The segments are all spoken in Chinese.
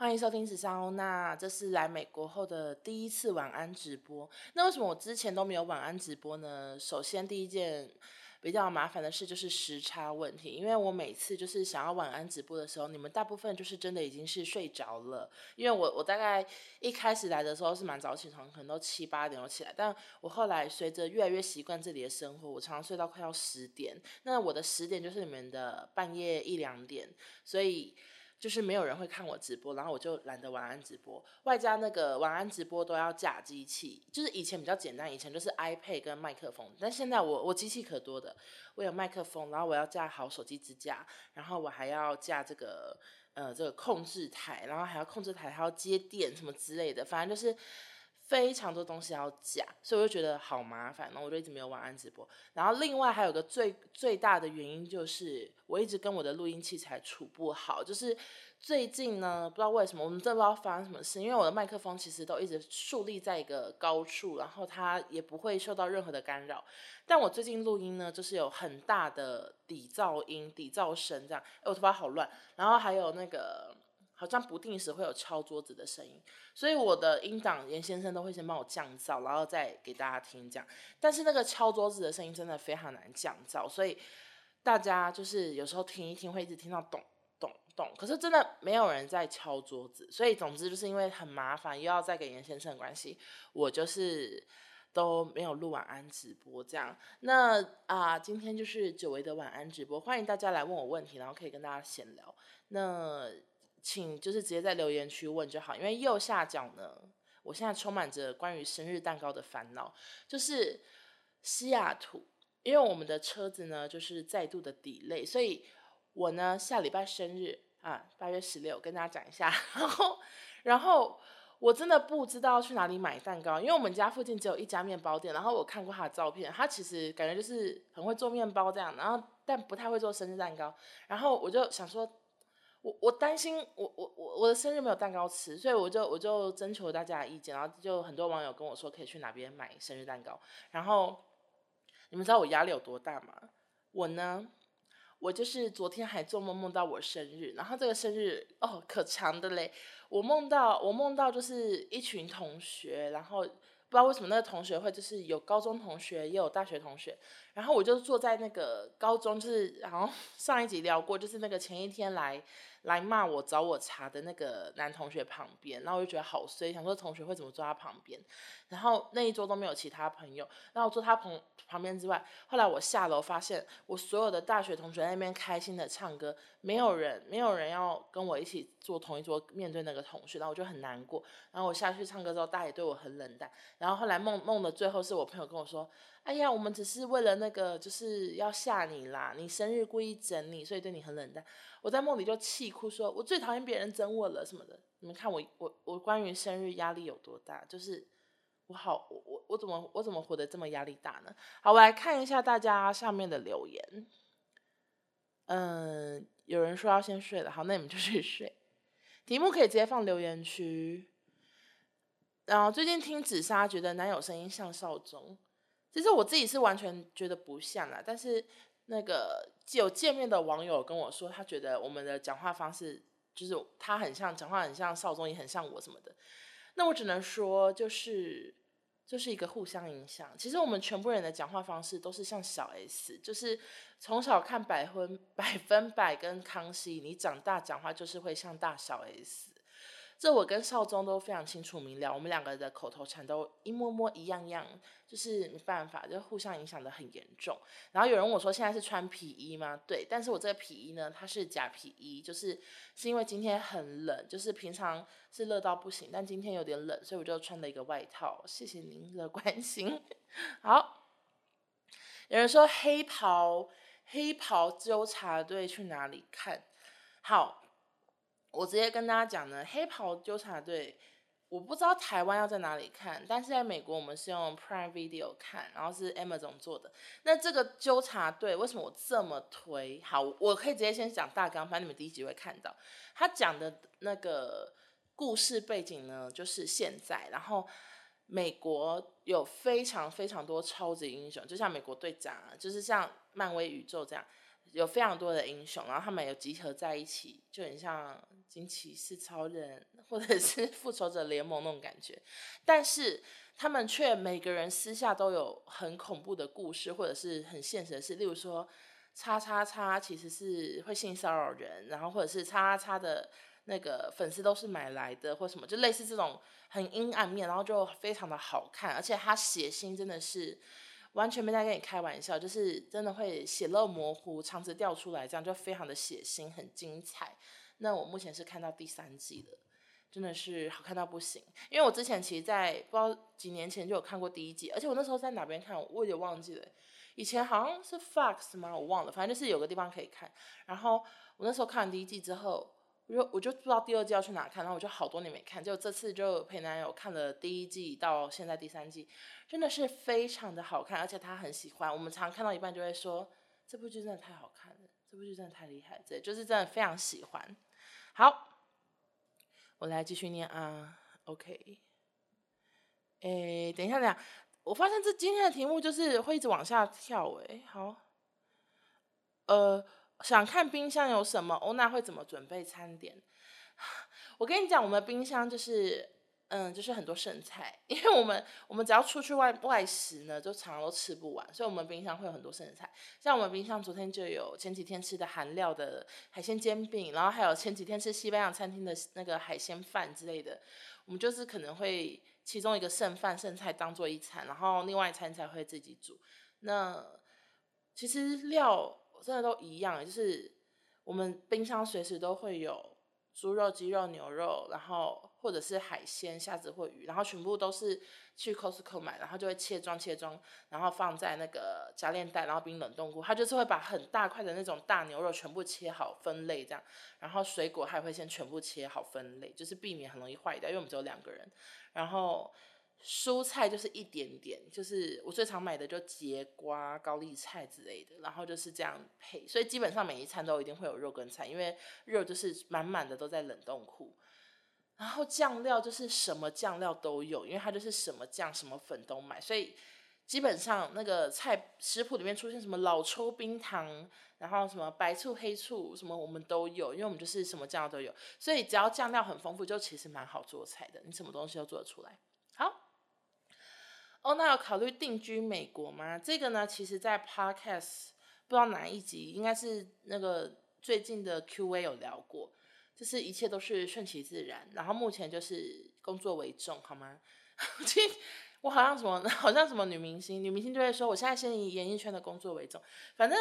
欢迎收听时尚欧娜，这是来美国后的第一次晚安直播。那为什么我之前都没有晚安直播呢？首先，第一件比较麻烦的事就是时差问题，因为我每次就是想要晚安直播的时候，你们大部分就是真的已经是睡着了。因为我我大概一开始来的时候是蛮早起床，可能都七八点就起来，但我后来随着越来越习惯这里的生活，我常常睡到快要十点。那我的十点就是你们的半夜一两点，所以。就是没有人会看我直播，然后我就懒得晚安直播，外加那个晚安直播都要架机器，就是以前比较简单，以前就是 iPad 跟麦克风，但现在我我机器可多的，我有麦克风，然后我要架好手机支架，然后我还要架这个呃这个控制台，然后还要控制台还要接电什么之类的，反正就是。非常多东西要讲，所以我就觉得好麻烦，然后我就一直没有晚安直播。然后另外还有个最最大的原因就是，我一直跟我的录音器材处不好。就是最近呢，不知道为什么，我们真的不知道发生什么事，因为我的麦克风其实都一直竖立在一个高处，然后它也不会受到任何的干扰。但我最近录音呢，就是有很大的底噪音、底噪声这样。哎，我头发好乱，然后还有那个。好像不定时会有敲桌子的声音，所以我的音档严先生都会先帮我降噪，然后再给大家听这样。但是那个敲桌子的声音真的非常难降噪，所以大家就是有时候听一听会一直听到咚咚咚，可是真的没有人在敲桌子，所以总之就是因为很麻烦，又要再给严先生的关系，我就是都没有录晚安直播这样。那啊，今天就是久违的晚安直播，欢迎大家来问我问题，然后可以跟大家闲聊。那。请就是直接在留言区问就好，因为右下角呢，我现在充满着关于生日蛋糕的烦恼，就是西雅图，因为我们的车子呢就是再度的 delay，所以我呢下礼拜生日啊，八月十六，跟大家讲一下，然后然后我真的不知道去哪里买蛋糕，因为我们家附近只有一家面包店，然后我看过他的照片，他其实感觉就是很会做面包这样，然后但不太会做生日蛋糕，然后我就想说。我我担心我我我我的生日没有蛋糕吃，所以我就我就征求大家的意见，然后就很多网友跟我说可以去哪边买生日蛋糕。然后你们知道我压力有多大吗？我呢，我就是昨天还做梦梦到我生日，然后这个生日哦可长的嘞，我梦到我梦到就是一群同学，然后。不知道为什么那个同学会就是有高中同学也有大学同学，然后我就坐在那个高中，就是然后 上一集聊过，就是那个前一天来来骂我找我茬的那个男同学旁边，然后我就觉得好衰，想说同学会怎么坐他旁边，然后那一桌都没有其他朋友，然后坐他旁旁边之外，后来我下楼发现我所有的大学同学在那边开心的唱歌，没有人没有人要跟我一起坐同一桌面对那个同学，然后我就很难过，然后我下去唱歌之后，大家也对我很冷淡。然后后来梦梦的最后是我朋友跟我说：“哎呀，我们只是为了那个，就是要吓你啦，你生日故意整你，所以对你很冷淡。”我在梦里就气哭说：“我最讨厌别人整我了什么的。”你们看我我我关于生日压力有多大？就是我好我我我怎么我怎么活得这么压力大呢？好，我来看一下大家上面的留言。嗯，有人说要先睡了，好，那你们就去睡。题目可以直接放留言区。然后最近听紫砂，觉得男友声音像少宗。其实我自己是完全觉得不像啦，但是那个有见面的网友跟我说，他觉得我们的讲话方式就是他很像，讲话很像少宗，也很像我什么的。那我只能说，就是就是一个互相影响。其实我们全部人的讲话方式都是像小 S，就是从小看百分百分百跟康熙，你长大讲话就是会像大小 S。这我跟少宗都非常清楚明了，我们两个的口头禅都一模模一样样，就是没办法，就互相影响得很严重。然后有人问我说：“现在是穿皮衣吗？”对，但是我这个皮衣呢，它是假皮衣，就是是因为今天很冷，就是平常是热到不行，但今天有点冷，所以我就穿了一个外套。谢谢您的关心。好，有人说黑袍黑袍纠察队去哪里看？好。我直接跟大家讲呢，黑袍纠察队，我不知道台湾要在哪里看，但是在美国我们是用 Prime Video 看，然后是 Amazon 做的。那这个纠察队为什么我这么推？好，我可以直接先讲大纲，反正你们第一集会看到。他讲的那个故事背景呢，就是现在，然后美国有非常非常多超级英雄，就像美国队长啊，就是像漫威宇宙这样。有非常多的英雄，然后他们有集合在一起，就很像惊奇四超人或者是 复仇者联盟那种感觉。但是他们却每个人私下都有很恐怖的故事，或者是很现实的事。例如说，叉叉叉其实是会性骚扰人，然后或者是叉叉叉的那个粉丝都是买来的，或什么，就类似这种很阴暗面，然后就非常的好看，而且他血腥真的是。完全没在跟你开玩笑，就是真的会血肉模糊，肠子掉出来，这样就非常的血腥，很精彩。那我目前是看到第三季的，真的是好看到不行。因为我之前其实，在不知道几年前就有看过第一季，而且我那时候在哪边看，我也忘记了。以前好像是 Fox 吗？我忘了，反正就是有个地方可以看。然后我那时候看完第一季之后。我就我就不知道第二季要去哪看，然后我就好多年没看，就这次就陪男友看了第一季到现在第三季，真的是非常的好看，而且他很喜欢。我们常看到一半就会说，这部剧真的太好看了，这部剧真的太厉害，对，就是真的非常喜欢。好，我来继续念啊，OK，诶，等一下，等一下，我发现这今天的题目就是会一直往下跳，诶，好，呃。想看冰箱有什么？欧娜会怎么准备餐点？我跟你讲，我们冰箱就是，嗯，就是很多剩菜，因为我们我们只要出去外外食呢，就常常都吃不完，所以我们冰箱会有很多剩菜。像我们冰箱昨天就有前几天吃的韩料的海鲜煎饼，然后还有前几天吃西班牙餐厅的那个海鲜饭之类的。我们就是可能会其中一个剩饭剩菜当做一餐，然后另外一餐才会自己煮。那其实料。真的都一样，就是我们冰箱随时都会有猪肉、鸡肉、牛肉，然后或者是海鲜、虾子或鱼，然后全部都是去 Costco 买，然后就会切装切装，然后放在那个夹链袋，然后冰冷冻库。它就是会把很大块的那种大牛肉全部切好分类这样，然后水果还会先全部切好分类，就是避免很容易坏掉，因为我们只有两个人，然后。蔬菜就是一点点，就是我最常买的就节瓜、高丽菜之类的，然后就是这样配，所以基本上每一餐都一定会有肉跟菜，因为肉就是满满的都在冷冻库。然后酱料就是什么酱料都有，因为它就是什么酱什么粉都买，所以基本上那个菜食谱里面出现什么老抽冰糖，然后什么白醋黑醋什么我们都有，因为我们就是什么酱料都有，所以只要酱料很丰富，就其实蛮好做菜的，你什么东西都做得出来。哦，那有考虑定居美国吗？这个呢，其实，在 Podcast 不知道哪一集，应该是那个最近的 Q&A 有聊过，就是一切都是顺其自然，然后目前就是工作为重，好吗？其实我好像什么，好像什么女明星，女明星就会说，我现在先以演艺圈的工作为重，反正。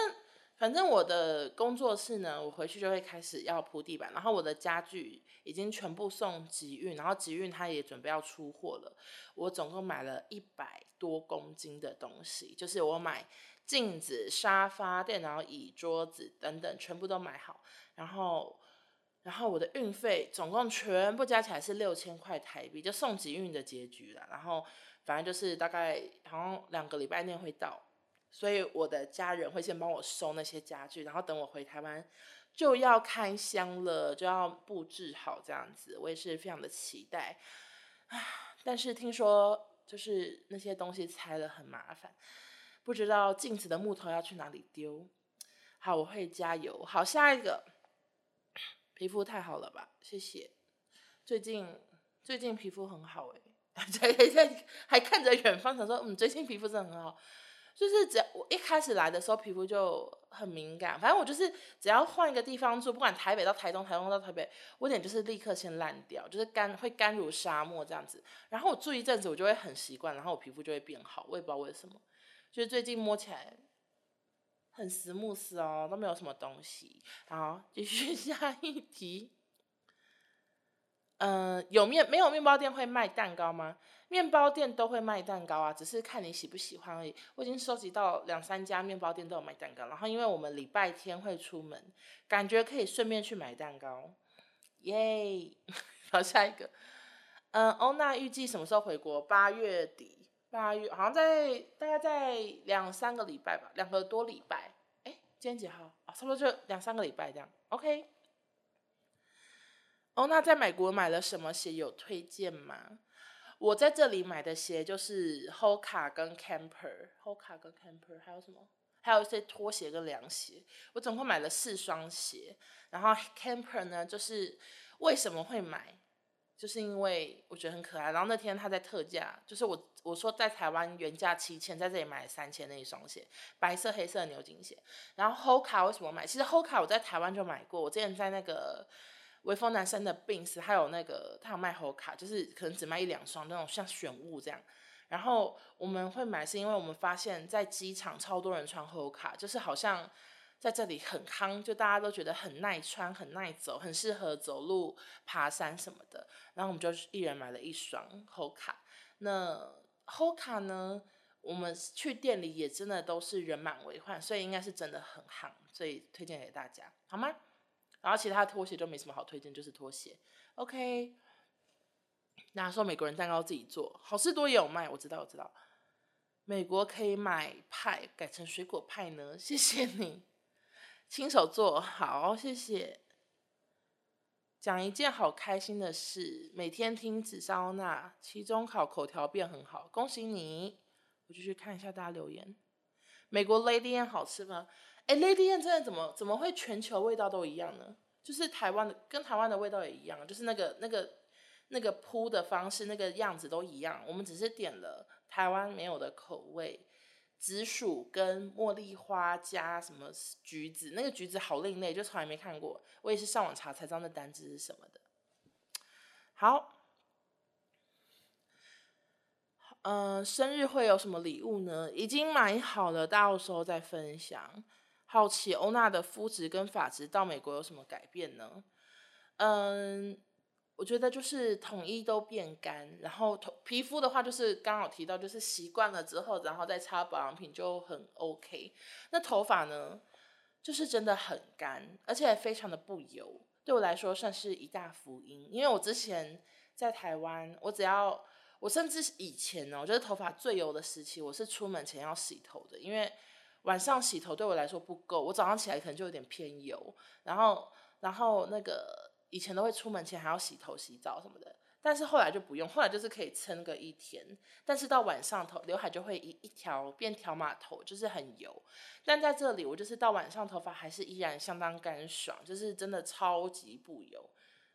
反正我的工作室呢，我回去就会开始要铺地板，然后我的家具已经全部送集运，然后集运他也准备要出货了。我总共买了一百多公斤的东西，就是我买镜子、沙发、电脑椅、桌子等等，全部都买好。然后，然后我的运费总共全部加起来是六千块台币，就送集运的结局了。然后，反正就是大概好像两个礼拜内会到。所以我的家人会先帮我收那些家具，然后等我回台湾就要开箱了，就要布置好这样子。我也是非常的期待啊！但是听说就是那些东西拆了很麻烦，不知道镜子的木头要去哪里丢。好，我会加油。好，下一个，皮肤太好了吧？谢谢。最近最近皮肤很好哎，还 还还看着远方，想说嗯，最近皮肤真的很好。就是只要我一开始来的时候皮肤就很敏感，反正我就是只要换一个地方住，不管台北到台东，台东到台北，我脸就是立刻先烂掉，就是干会干如沙漠这样子。然后我住一阵子，我就会很习惯，然后我皮肤就会变好，我也不知道为什么。就是最近摸起来很实木实哦，都没有什么东西。好，继续 下一题。嗯、有面没有面包店会卖蛋糕吗？面包店都会卖蛋糕啊，只是看你喜不喜欢而已。我已经收集到两三家面包店都有卖蛋糕，然后因为我们礼拜天会出门，感觉可以顺便去买蛋糕，耶！好，下一个，嗯，欧娜预计什么时候回国？八月底，八月好像在大概在两三个礼拜吧，两个多礼拜。哎，今天几号？啊，差不多就两三个礼拜这样。OK。哦，那在美国买了什么鞋有推荐吗？我在这里买的鞋就是 Hoka 跟 Camper，Hoka 跟 Camper，还有什么还有一些拖鞋跟凉鞋，我总共买了四双鞋。然后 Camper 呢，就是为什么会买？就是因为我觉得很可爱。然后那天他在特价，就是我我说在台湾原价七千，在这里买三千那一双鞋，白色黑色的牛津鞋。然后 Hoka 为什么买？其实 Hoka 我在台湾就买过，我之前在那个微风南山的 Benz，还有那个他有卖 Hoka，就是可能只卖一两双那种像选物这样。然后我们会买，是因为我们发现，在机场超多人穿 Hoka，就是好像在这里很夯，就大家都觉得很耐穿、很耐走、很适合走路、爬山什么的。然后我们就一人买了一双 Hoka。那 Hoka 呢，我们去店里也真的都是人满为患，所以应该是真的很夯，所以推荐给大家，好吗？然后其他拖鞋就没什么好推荐，就是拖鞋。OK。那说美国人蛋糕自己做，好事多也有卖，我知道，我知道。美国可以买派改成水果派呢？谢谢你，亲手做好，谢谢。讲一件好开心的事，每天听紫砂娜，期中考口条变很好，恭喜你！我就去看一下大家留言。美国 Lady M 好吃吗？哎，Lady M 真的怎么怎么会全球味道都一样呢？就是台湾的跟台湾的味道也一样，就是那个那个。那个铺的方式，那个样子都一样，我们只是点了台湾没有的口味，紫薯跟茉莉花加什么橘子，那个橘子好另类，就从来没看过，我也是上网查才知道那单子是什么的。好，嗯、呃，生日会有什么礼物呢？已经买好了，到时候再分享。好奇欧娜的肤质跟发质到美国有什么改变呢？嗯。我觉得就是统一都变干，然后头皮肤的话就是刚好提到，就是习惯了之后，然后再擦保养品就很 OK。那头发呢，就是真的很干，而且非常的不油，对我来说算是一大福音。因为我之前在台湾，我只要我甚至以前呢，我觉得头发最油的时期，我是出门前要洗头的，因为晚上洗头对我来说不够，我早上起来可能就有点偏油，然后然后那个。以前都会出门前还要洗头、洗澡什么的，但是后来就不用，后来就是可以撑个一天。但是到晚上头刘海就会一一条变条码头，就是很油。但在这里我就是到晚上头发还是依然相当干爽，就是真的超级不油。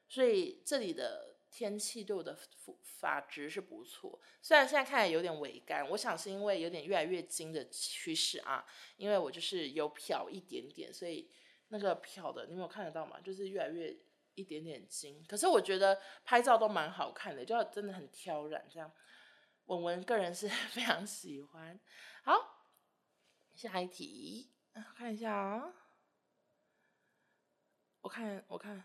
所以这里的天气对我的发发质是不错，虽然现在看起来有点微干，我想是因为有点越来越金的趋势啊，因为我就是有漂一点点，所以那个漂的你们有看得到吗？就是越来越。一点点金，可是我觉得拍照都蛮好看的，就真的很挑染这样。文文个人是 非常喜欢。好，下一题，看一下啊、我看，我看，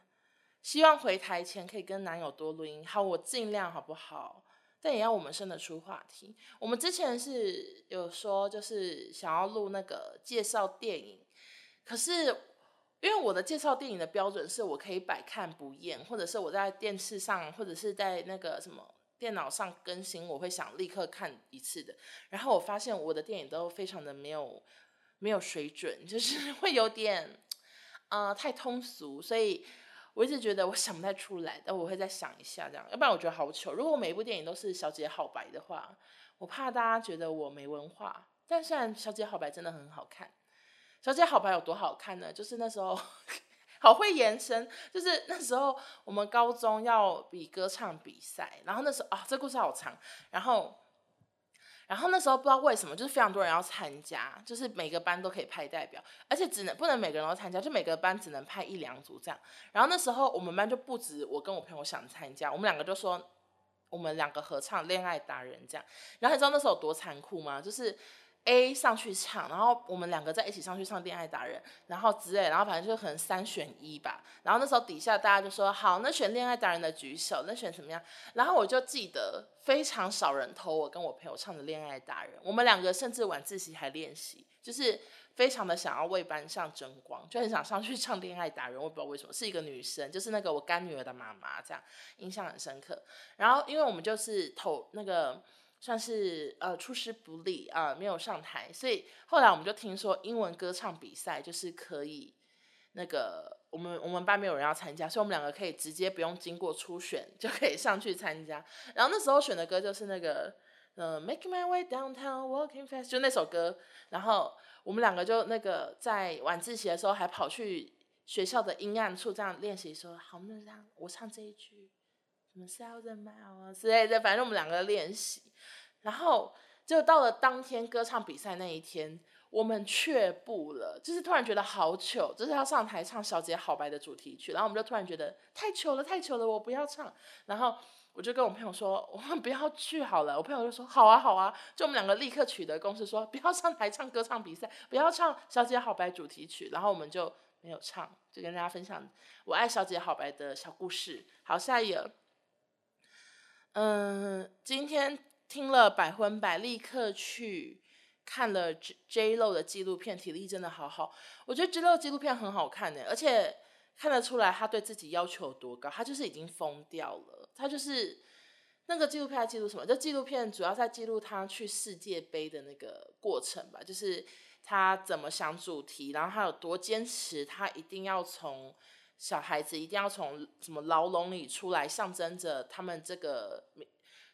希望回台前可以跟男友多录音。好，我尽量好不好？但也要我们生得出话题。我们之前是有说，就是想要录那个介绍电影，可是。因为我的介绍电影的标准是我可以百看不厌，或者是我在电视上或者是在那个什么电脑上更新，我会想立刻看一次的。然后我发现我的电影都非常的没有没有水准，就是 会有点呃太通俗，所以我一直觉得我想不太出来，但我会再想一下这样，要不然我觉得好糗。如果每一部电影都是小姐好白的话，我怕大家觉得我没文化。但虽然小姐好白真的很好看。小姐好白有多好看呢？就是那时候 好会延伸，就是那时候我们高中要比歌唱比赛，然后那时候啊，这故事好长，然后然后那时候不知道为什么，就是非常多人要参加，就是每个班都可以派代表，而且只能不能每个人都参加，就每个班只能派一两组这样。然后那时候我们班就不止我跟我朋友想参加，我们两个就说我们两个合唱《恋爱达人》这样。然后你知道那时候有多残酷吗？就是。A 上去唱，然后我们两个在一起上去唱《恋爱达人》，然后之类，然后反正就可能三选一吧。然后那时候底下大家就说：“好，那选《恋爱达人》的举手，那选什么样？”然后我就记得非常少人投我跟我朋友唱的《恋爱达人》，我们两个甚至晚自习还练习，就是非常的想要为班上争光，就很想上去唱《恋爱达人》。我不知道为什么，是一个女生，就是那个我干女儿的妈妈，这样印象很深刻。然后因为我们就是投那个。算是呃出师不利啊，呃，没有上台，所以后来我们就听说英文歌唱比赛就是可以那个我们我们班没有人要参加，所以我们两个可以直接不用经过初选就可以上去参加。然后那时候选的歌就是那个呃，Making my way downtown, walking fast，就那首歌。然后我们两个就那个在晚自习的时候还跑去学校的阴暗处这样练习，说好，那这样我唱这一句，什么 thousand miles 之类的，反正我们两个练习。然后就到了当天歌唱比赛那一天。我们却步了，就是突然觉得好糗，就是要上台唱《小姐好白》的主题曲，然后我们就突然觉得太糗了，太糗了，我不要唱。然后我就跟我朋友说，我们不要去好了。我朋友就说好啊，好啊，就我们两个立刻取得共识，说不要上台唱歌唱比赛，不要唱《小姐好白》主题曲。然后我们就没有唱，就跟大家分享我爱《小姐好白》的小故事。好，下一页。嗯，今天听了百分百，立刻去。看了 J J Lo 的纪录片，体力真的好好。我觉得 J Lo 纪录片很好看的，而且看得出来他对自己要求有多高。他就是已经疯掉了，他就是那个纪录片在记录什么？就纪录片主要在记录他去世界杯的那个过程吧，就是他怎么想主题，然后他有多坚持，他一定要从小孩子一定要从什么牢笼里出来，象征着他们这个。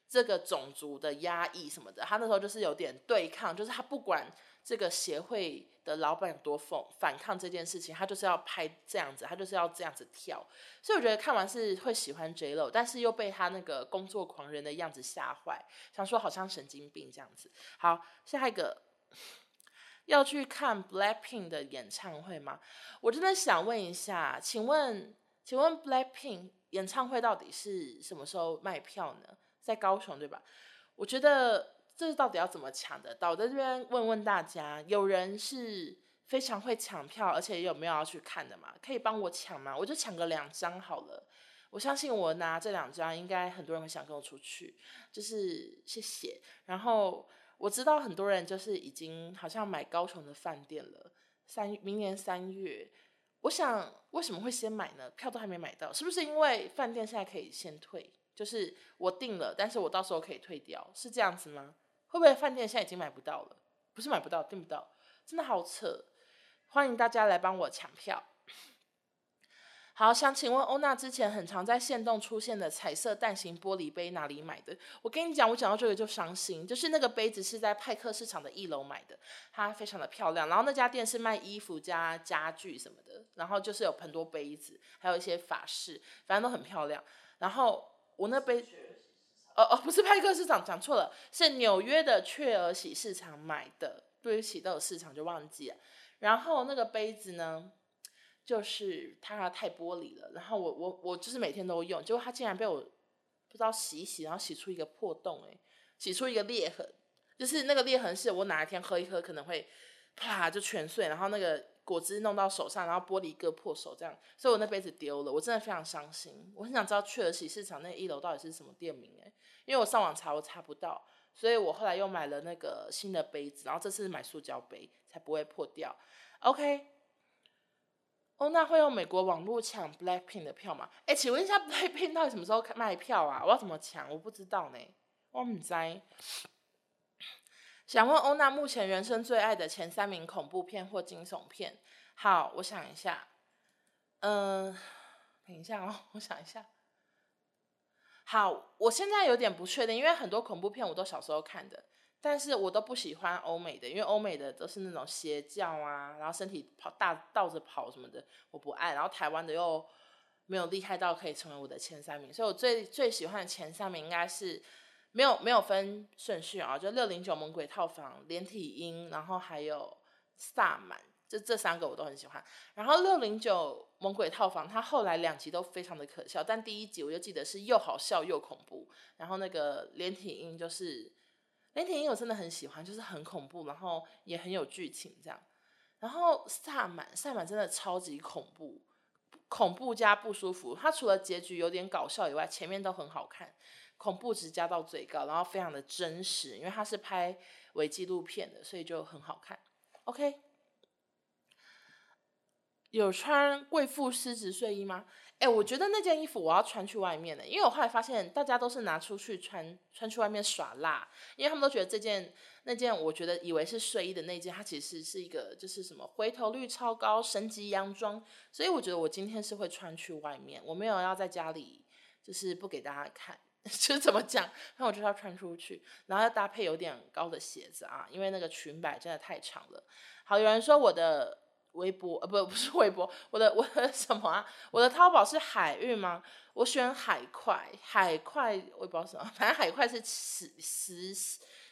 这个种族的压抑什么的，他那时候就是有点对抗，就是他不管这个协会的老板有多疯反抗这件事情，他就是要拍这样子，他就是要这样子跳。所以我觉得看完是会喜欢 J Lo，但是又被他那个工作狂人的样子吓坏，想说好像神经病这样子。好，下一个要去看 Blackpink 的演唱会吗？我真的想问一下，请问，请问 Blackpink 演唱会到底是什么时候卖票呢？在高雄对吧？我觉得这到底要怎么抢得到？我在这边问问大家，有人是非常会抢票，而且有没有要去看的吗？可以帮我抢吗？我就抢个两张好了。我相信我拿这两张，应该很多人会想跟我出去。就是谢谢。然后我知道很多人就是已经好像买高雄的饭店了。三明年三月，我想为什么会先买呢？票都还没买到，是不是因为饭店现在可以先退？就是我订了，但是我到时候可以退掉，是这样子吗？会不会饭店现在已经买不到了？不是买不到，订不到，真的好扯！欢迎大家来帮我抢票。好，想请问欧娜之前很常在线动出现的彩色蛋形玻璃杯哪里买的？我跟你讲，我讲到这个就伤心，就是那个杯子是在派克市场的一楼买的，它非常的漂亮。然后那家店是卖衣服加家具什么的，然后就是有很多杯子，还有一些法式，反正都很漂亮。然后。我那杯，哦哦，不是派克市场，讲错了，是纽约的雀儿喜市场买的。对不起，都有市场就忘记了。然后那个杯子呢，就是它太玻璃了。然后我我我就是每天都用，结果它竟然被我不知道洗一洗，然后洗出一个破洞，诶，洗出一个裂痕。就是那个裂痕是我哪一天喝一喝可能会啪就全碎，然后那个。果汁弄到手上，然后玻璃割破手，这样，所以我那杯子丢了，我真的非常伤心。我很想知道雀儿喜市场那一楼到底是什么店名诶，因为我上网查我查不到，所以我后来又买了那个新的杯子，然后这次买塑胶杯才不会破掉。OK，欧娜会用美国网络抢 Blackpink 的票吗？哎，请问一下 Blackpink 到底什么时候卖票啊？我要怎么抢？我不知道呢，我不知。想问欧娜目前人生最爱的前三名恐怖片或惊悚片。好，我想一下。嗯、等一下哦，我想一下。好，我现在有点不确定，因为很多恐怖片我都小时候看的，但是我都不喜欢欧美的，因为欧美的都是那种邪教啊，然后身体跑大倒着跑什么的，我不爱。然后台湾的又没有厉害到可以成为我的前三名，所以我最最喜欢的前三名应该是。没有没有分顺序啊，就六零九猛鬼套房、连体婴，然后还有萨满，就这三个我都很喜欢。然后六零九猛鬼套房，它后来两集都非常的可笑，但第一集我就记得是又好笑又恐怖。然后那个连体婴就是连体婴，我真的很喜欢，就是很恐怖，然后也很有剧情这样。然后萨满，萨满真的超级恐怖，恐怖加不舒服。它除了结局有点搞笑以外，前面都很好看。恐怖值加到最高，然后非常的真实，因为它是拍伪纪录片的，所以就很好看。OK，有穿贵妇丝质睡衣吗？哎，我觉得那件衣服我要穿去外面的，因为我后来发现大家都是拿出去穿，穿去外面耍辣，因为他们都觉得这件那件我觉得以为是睡衣的那件，它其实是一个就是什么回头率超高神级洋装，所以我觉得我今天是会穿去外面，我没有要在家里就是不给大家看。就是怎么讲？那我就要穿出去，然后要搭配有点高的鞋子啊，因为那个裙摆真的太长了。好，有人说我的微博呃不 不是微博，我的我的什么啊？我的淘宝是海运吗？我选海快，海快我也不知道什么，反正海快是十十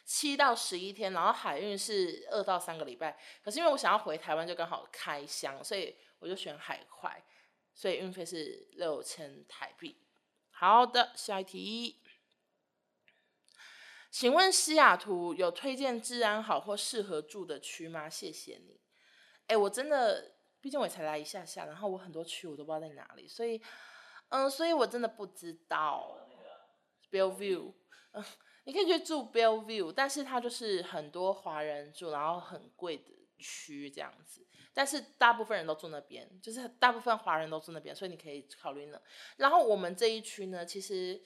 七到十一天，然后海运是二到三个礼拜。可是因为我想要回台湾，就刚好开箱，所以我就选海快，所以运费是六千台币。好的，下一题。请问西雅图有推荐治安好或适合住的区吗？谢谢你。哎，我真的，毕竟我才来一下下，然后我很多区我都不知道在哪里，所以，嗯，所以我真的不知道。Bellevue，嗯，你可以去住 Bellevue，但是它就是很多华人住，然后很贵的区这样子。但是大部分人都住那边，就是大部分华人都住那边，所以你可以考虑呢。然后我们这一区呢，其实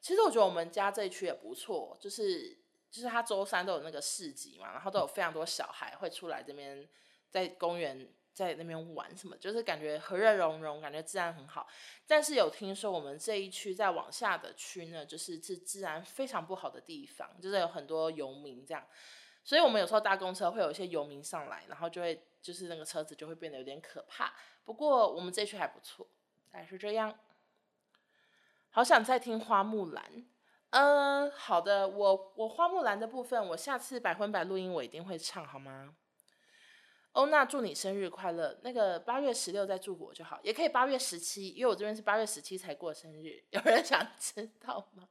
其实我觉得我们家这一区也不错，就是就是他周三都有那个市集嘛，然后都有非常多小孩会出来这边在公园在那边玩什么，就是感觉和乐融融，感觉治安很好。但是有听说我们这一区再往下的区呢，就是是治安非常不好的地方，就是有很多游民这样。所以我们有时候搭公车会有一些游民上来，然后就会就是那个车子就会变得有点可怕。不过我们这区还不错，大概是这样。好想再听花木兰，嗯，好的，我我花木兰的部分，我下次百分百录音我一定会唱，好吗？欧娜祝你生日快乐，那个八月十六再祝我就好，也可以八月十七，因为我这边是八月十七才过生日，有人想知道吗？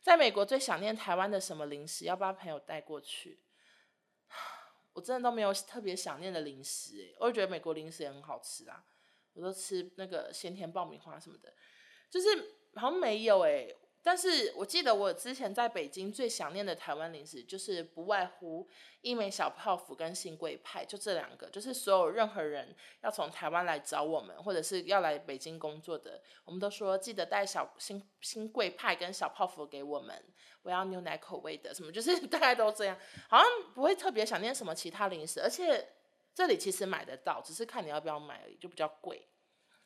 在美国最想念台湾的什么零食？要不要朋友带过去？我真的都没有特别想念的零食诶，我就觉得美国零食也很好吃啊，我都吃那个咸甜爆米花什么的，就是好像没有诶。但是我记得我之前在北京最想念的台湾零食，就是不外乎一美小泡芙跟新贵派，就这两个。就是所有任何人要从台湾来找我们，或者是要来北京工作的，我们都说记得带小新新贵派跟小泡芙给我们。我要牛奶口味的，什么就是大概都这样，好像不会特别想念什么其他零食。而且这里其实买得到，只是看你要不要买而已，就比较贵。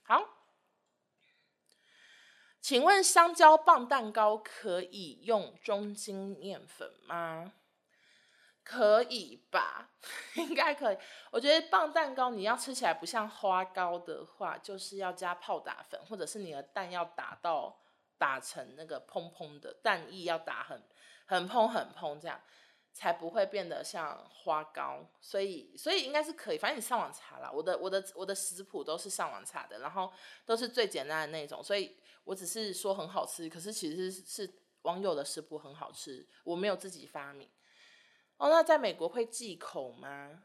好。请问香蕉棒蛋糕可以用中筋面粉吗？可以吧，应该可以。我觉得棒蛋糕你要吃起来不像花糕的话，就是要加泡打粉，或者是你的蛋要打到打成那个蓬蓬的蛋液，要打很很蓬很蓬，这样才不会变得像花糕。所以所以应该是可以，反正你上网查啦。我的我的我的食谱都是上网查的，然后都是最简单的那种，所以。我只是说很好吃，可是其实是，是网友的食谱很好吃，我没有自己发明。哦，那在美国会忌口吗？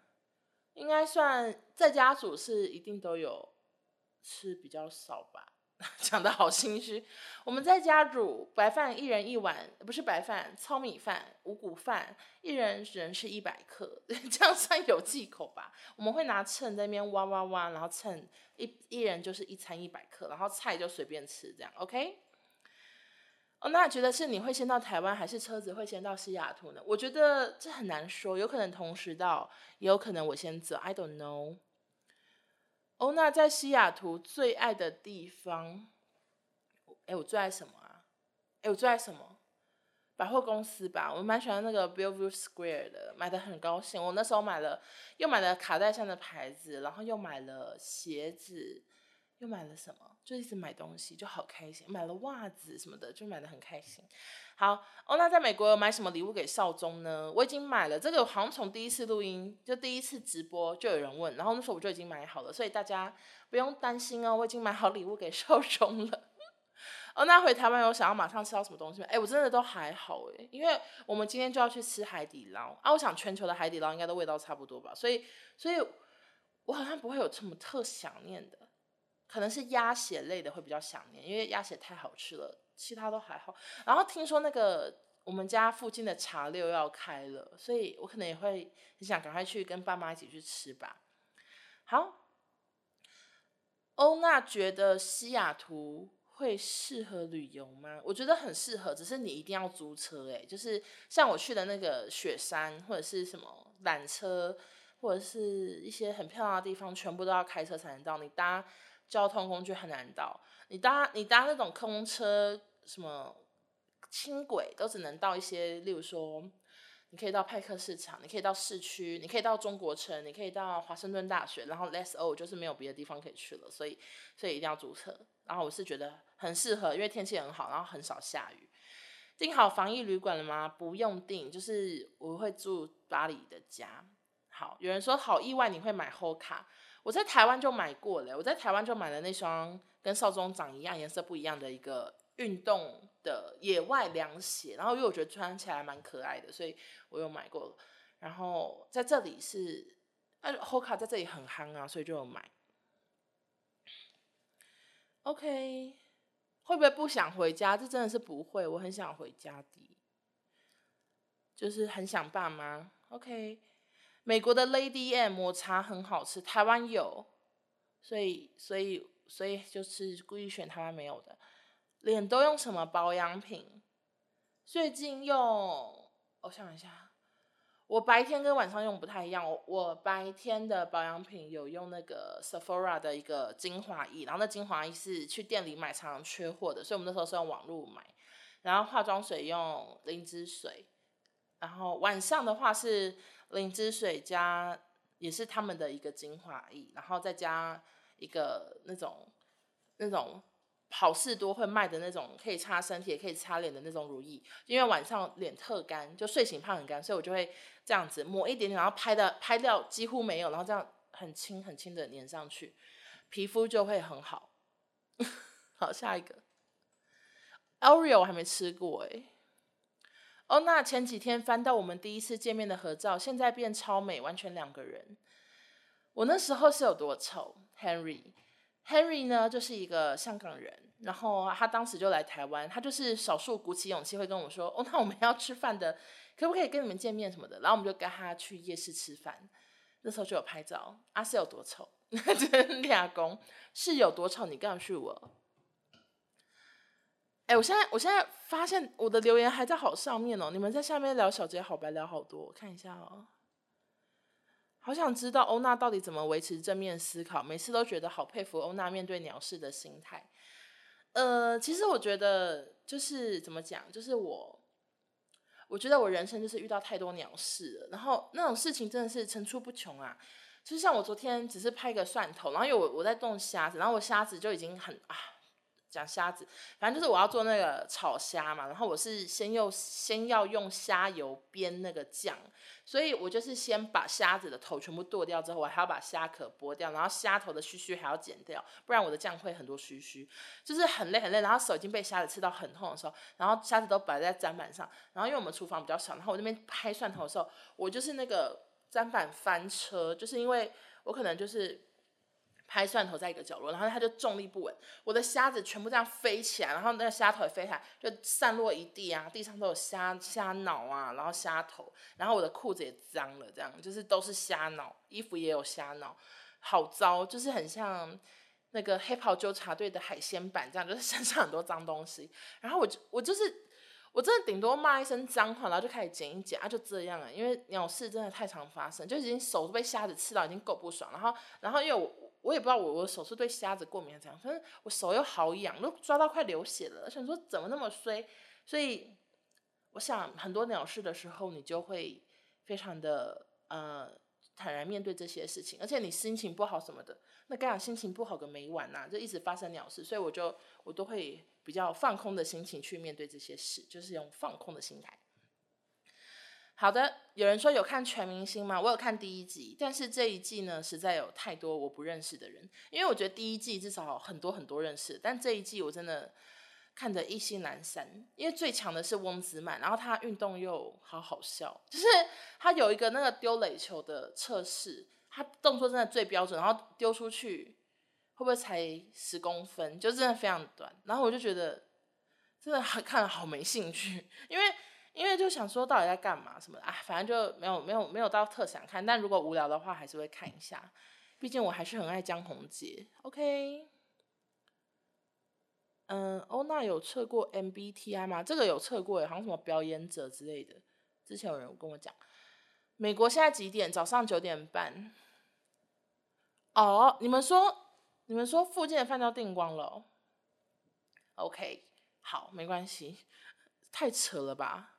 应该算在家煮是一定都有吃比较少吧，讲得好心虚。我们在家煮白饭一人一碗，不是白饭，糙米饭、五谷饭，一人只能吃一百克，这样算有忌口吧？我们会拿秤在那边挖挖挖，然后称。一一人就是一餐一百克，然后菜就随便吃，这样 OK？哦，那觉得是你会先到台湾，还是车子会先到西雅图呢？我觉得这很难说，有可能同时到，也有可能我先走，I don't know。欧娜在西雅图最爱的地方，哎，我最爱什么啊？哎，我最爱什么？百货公司吧，我蛮喜欢那个 Bellevue Square 的，买的很高兴。我那时候买了，又买了卡戴珊的牌子，然后又买了鞋子，又买了什么？就一直买东西，就好开心。买了袜子什么的，就买的很开心。好哦，那在美国有买什么礼物给少宗呢？我已经买了，这个好像从第一次录音就第一次直播就有人问，然后那时候我就已经买好了，所以大家不用担心哦，我已经买好礼物给少宗了。哦，那回台湾有想要马上吃到什么东西吗？哎，我真的都还好哎，因为我们今天就要去吃海底捞啊。我想全球的海底捞应该都味道差不多吧，所以，所以我好像不会有什么特想念的，可能是鸭血类的会比较想念，因为鸭血太好吃了，其他都还好。然后听说那个我们家附近的茶六要开了，所以我可能也会很想赶快去跟爸妈一起去吃吧。好，欧娜觉得西雅图。会适合旅游吗？我觉得很适合，只是你一定要租车诶，就是像我去的那个雪山或者是什么缆车，或者是一些很漂亮的地方，全部都要开车才能到。你搭交通工具很难到。你搭你搭那种空车，什么轻轨都只能到一些，例如说，你可以到派克市场，你可以到市区，你可以到中国城，你可以到华盛顿大学，然后 less o 就是没有别的地方可以去了，所以所以一定要租车。然后我是觉得很适合，因为天气很好，然后很少下雨。订好防疫旅馆了吗？不用订，就是我会住巴黎的家。好，有人说好意外，你会买 Hoka？我在台湾就买过了，我在台湾就买了那双跟少宗长一样，颜色不一样的一个运动的野外凉鞋，然后因为我觉得穿起来蛮可爱的，所以我有买过。然后在这里是，啊，Hoka 在这里很夯啊，所以就有买。OK，会不会不想回家？这真的是不会，我很想回家的，就是很想爸妈。OK。美国的 Lady M 抹茶很好吃，台湾有，所以所以所以就是故意选台湾没有的。脸都用什么保养品？最近用，我想一下，我白天跟晚上用不太一样。我我白天的保养品有用那个 Sephora 的一个精华液，然后那精华液是去店里买常常缺货的，所以我们那时候是用网络买。然后化妆水用灵芝水，然后晚上的话是。灵芝水加也是他们的一个精华液，然后再加一个那种那种好事多会卖的那种可以擦身体也可以擦脸的那种乳液，因为晚上脸特干，就睡醒怕很干，所以我就会这样子抹一点点，然后拍的拍掉几乎没有，然后这样很轻很轻的粘上去，皮肤就会很好。好，下一个，Oreo 我还没吃过哎。哦，那前几天翻到我们第一次见面的合照，现在变超美，完全两个人。我那时候是有多丑？Henry，Henry 呢，就是一个香港人，然后他当时就来台湾，他就是少数鼓起勇气会跟我说：“哦，那我们要吃饭的，可不可以跟你们见面什么的？”然后我们就跟他去夜市吃饭，那时候就有拍照。啊，是有多丑？真 俩公是有多丑？你告诉我。哎，我现在我现在发现我的留言还在好上面哦，你们在下面聊小杰好白聊好多，我看一下哦。好想知道欧娜到底怎么维持正面思考，每次都觉得好佩服欧娜面对鸟事的心态。呃，其实我觉得就是怎么讲，就是我，我觉得我人生就是遇到太多鸟事了，然后那种事情真的是层出不穷啊。就像我昨天只是拍个蒜头，然后因为我我在动虾子，然后我虾子就已经很啊。讲虾子，反正就是我要做那个炒虾嘛，然后我是先用先要用虾油煸那个酱，所以我就是先把虾子的头全部剁掉之后，我还要把虾壳剥掉，然后虾头的须须还要剪掉，不然我的酱会很多须须，就是很累很累，然后手已经被虾子刺到很痛的时候，然后虾子都摆在砧板上，然后因为我们厨房比较小，然后我那边拍蒜头的时候，我就是那个砧板翻车，就是因为我可能就是。拍蒜头在一个角落，然后它就重力不稳，我的虾子全部这样飞起来，然后那个虾头也飞起来，就散落一地啊，地上都有虾虾脑啊，然后虾头，然后我的裤子也脏了，这样就是都是虾脑，衣服也有虾脑，好糟，就是很像那个黑袍纠察队的海鲜版这样，就是身上很多脏东西，然后我就我就是我真的顶多骂一声脏话，然后就开始剪一剪啊，就这样了，因为鸟事真的太常发生，就已经手都被虾子刺到，已经够不爽，然后然后因为我。我也不知道我我手是对虾子过敏还是怎样，反正我手又好痒，都抓到快流血了。想说怎么那么衰，所以我想很多鸟事的时候，你就会非常的呃坦然面对这些事情，而且你心情不好什么的，那刚好心情不好个没完呐、就一直发生鸟事，所以我就我都会比较放空的心情去面对这些事，就是用放空的心态。好的，有人说有看全明星吗？我有看第一集，但是这一季呢，实在有太多我不认识的人。因为我觉得第一季至少很多很多认识，但这一季我真的看得意兴阑珊。因为最强的是翁子满，然后他运动又好好笑，就是他有一个那个丢垒球的测试，他动作真的最标准，然后丢出去会不会才十公分，就真的非常短。然后我就觉得真的看了好没兴趣，因为。因为就想说到底在干嘛什么的啊，反正就没有没有没有到特想看，但如果无聊的话还是会看一下，毕竟我还是很爱江宏杰。OK，嗯，欧娜有测过 MBTI 吗？这个有测过，好像什么表演者之类的。之前有人跟我讲，美国现在几点？早上九点半。哦，你们说你们说附近的饭都订光了。OK，好，没关系。太扯了吧！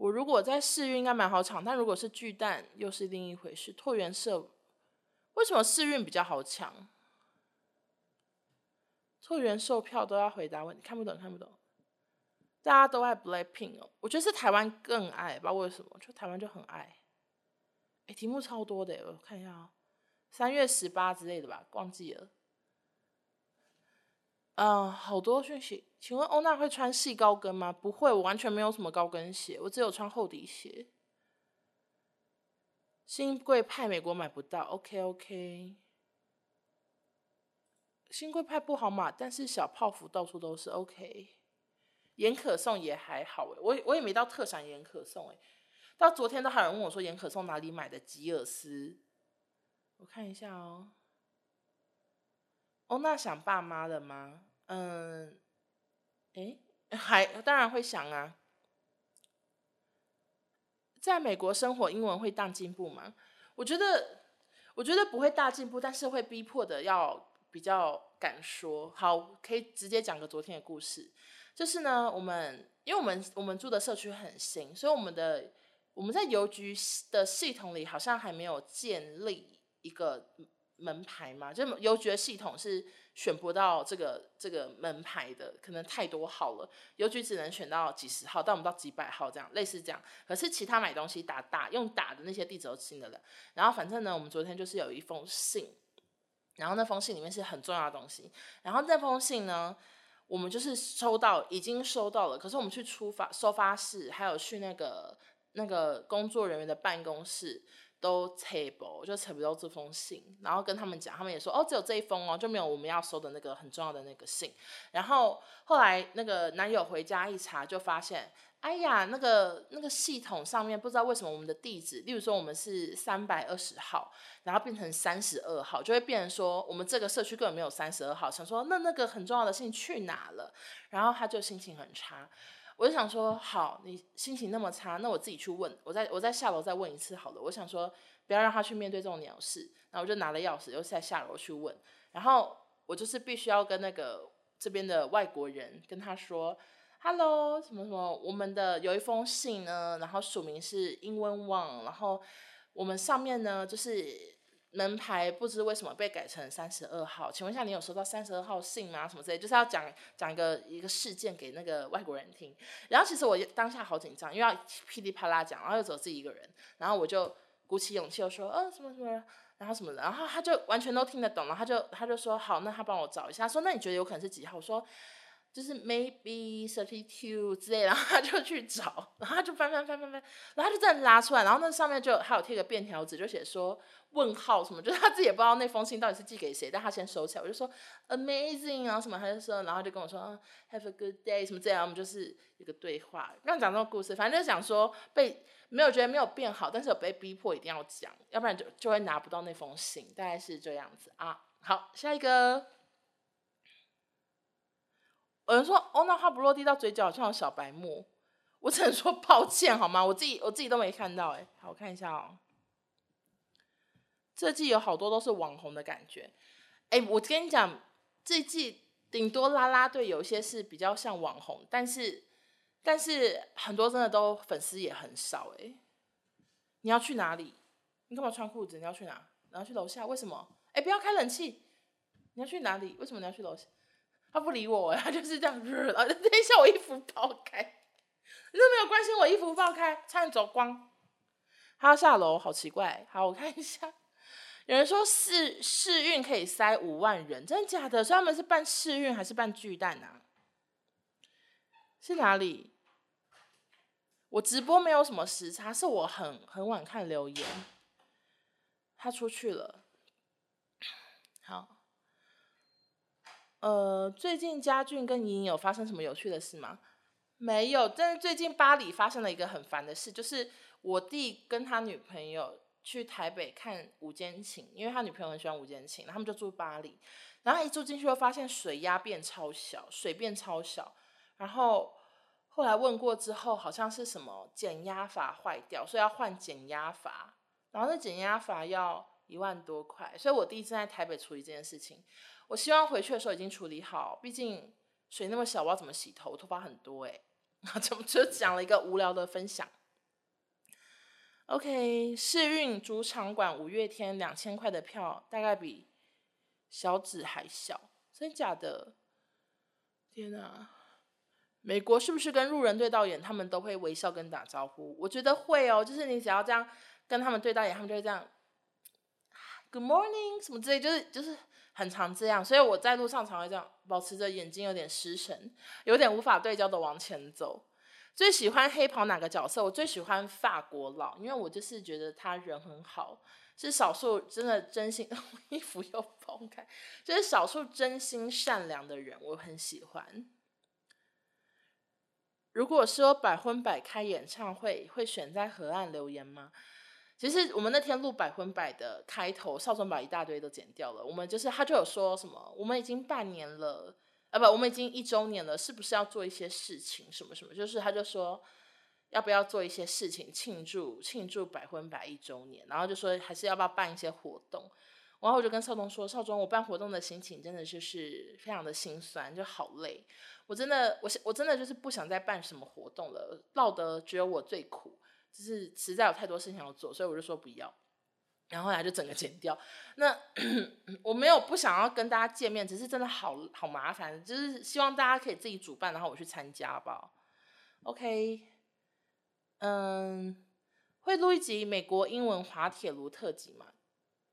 我如果在世运应该蛮好抢，但如果是巨蛋又是另一回事。椭圆社为什么世运比较好抢？椭圆售票都要回答问题，看不懂看不懂。大家都爱 Blackpink 哦，我觉得是台湾更爱，不知道为什么，就台湾就很爱。哎，题目超多的，我看一下啊，三月十八之类的吧，忘记了。嗯、好多讯息，请问欧娜会穿细高跟吗？不会，我完全没有什么高跟鞋，我只有穿厚底鞋。新贵派美国买不到，OK OK。新贵派不好买，但是小泡芙到处都是，OK。盐可颂也还好诶，我我也没到特产盐可颂诶。到昨天都还有人问我说盐可颂哪里买的吉尔斯，我看一下哦。欧娜想爸妈了吗？嗯，诶，还当然会想啊。在美国生活，英文会大进步吗？我觉得，我觉得不会大进步，但是会逼迫的要比较敢说。好，可以直接讲个昨天的故事，就是呢，我们因为我们我们住的社区很新，所以我们的我们在邮局的系统里好像还没有建立一个门牌嘛，就邮局的系统是。选不到这个这个门牌的，可能太多号了，邮局只能选到几十号，但我们到几百号这样，类似这样。可是其他买东西打打用打的那些地址都新的了。然后反正呢，我们昨天就是有一封信，然后那封信里面是很重要的东西。然后那封信呢，我们就是收到，已经收到了。可是我们去出发收发室，还有去那个那个工作人员的办公室。都扯不，就扯不到这封信，然后跟他们讲，他们也说哦，只有这一封哦，就没有我们要收的那个很重要的那个信。然后后来那个男友回家一查，就发现，哎呀，那个那个系统上面不知道为什么我们的地址，例如说我们是三百二十号，然后变成三十二号，就会变成说我们这个社区根本没有三十二号，想说那那个很重要的信去哪了？然后他就心情很差。我就想说，好，你心情那么差，那我自己去问，我再我再下楼再问一次好了。我想说，不要让他去面对这种鸟事，然后我就拿了钥匙，又再下楼去问。然后我就是必须要跟那个这边的外国人跟他说，Hello，什么什么，我们的有一封信呢，然后署名是英文网，然后我们上面呢就是。门牌不知为什么被改成三十二号，请问一下，你有收到三十二号信吗？什么之类，就是要讲讲一个一个事件给那个外国人听。然后其实我当下好紧张，因为要噼里啪啦讲，然后又只有自己一个人，然后我就鼓起勇气，又说，呃，什么什么，然后什么的，然后他就完全都听得懂，然后他就他就说，好，那他帮我找一下，说，那你觉得有可能是几号？我说。就是 maybe thirty two 之类，然后他就去找，然后他就翻翻翻翻翻，然后他就这样拉出来，然后那上面就还有贴个便条纸，就写说问号什么，就是他自己也不知道那封信到底是寄给谁，但他先收起来。我就说 amazing 然后什么，他就说，然后就跟我说 have a good day 什么这样，我们就是一个对话。刚讲这个故事，反正就是讲说被没有觉得没有变好，但是有被逼迫一定要讲，要不然就就会拿不到那封信，大概是这样子啊。好，下一个。有人说：“哦，那话不落地到嘴角，好像有小白沫。”我只能说抱歉，好吗？我自己我自己都没看到。哎，好，我看一下哦。这季有好多都是网红的感觉。哎，我跟你讲，这季顶多啦啦队有一些是比较像网红，但是但是很多真的都粉丝也很少。哎，你要去哪里？你干嘛穿裤子？你要去哪？你要去楼下？为什么？哎，不要开冷气。你要去哪里？为什么你要去楼下？他不理我，他就是这样子。等一下，我衣服爆开，你都没有关心我衣服爆开，差点走光。他要下楼，好奇怪。好，我看一下，有人说试试运可以塞五万人，真的假的？所以他们是办试运还是办巨蛋啊？是哪里？我直播没有什么时差，是我很很晚看留言。他出去了。好。呃，最近嘉俊跟莹莹有发生什么有趣的事吗？没有，但是最近巴黎发生了一个很烦的事，就是我弟跟他女朋友去台北看五间情，因为他女朋友很喜欢五间情，他们就住巴黎，然后一住进去就发现水压变超小，水变超小，然后后来问过之后，好像是什么减压阀坏掉，所以要换减压阀，然后那减压阀要一万多块，所以我弟正在台北处理这件事情。我希望回去的时候已经处理好，毕竟水那么小，我要怎么洗头？我头发很多哎、欸，怎么就讲了一个无聊的分享？OK，试运主场馆五月天两千块的票，大概比小指还小，真假的？天哪！美国是不是跟路人对到眼，他们都会微笑跟打招呼？我觉得会哦，就是你只要这样跟他们对到眼，他们就会这样，Good morning 什么之类，就是就是很常这样。所以我在路上常会这样，保持着眼睛有点失神，有点无法对焦的往前走。最喜欢黑袍哪个角色？我最喜欢法国佬，因为我就是觉得他人很好，是少数真的真心 衣服又崩开，就是少数真心善良的人，我很喜欢。如果说百分百开演唱会，会选在河岸留言吗？其实我们那天录百分百的开头，少宗把一大堆都剪掉了。我们就是他就有说什么，我们已经半年了，啊不，我们已经一周年了，是不是要做一些事情？什么什么？就是他就说要不要做一些事情庆祝庆祝百分百一周年，然后就说还是要不要办一些活动。然后我就跟少宗说，少宗，我办活动的心情真的就是非常的心酸，就好累。我真的，我我真的就是不想再办什么活动了，闹得只有我最苦，就是实在有太多事情要做，所以我就说不要，然后后来就整个剪掉。那 我没有不想要跟大家见面，只是真的好好麻烦，就是希望大家可以自己主办，然后我去参加，吧？OK，嗯，会录一集美国英文滑铁卢特辑吗？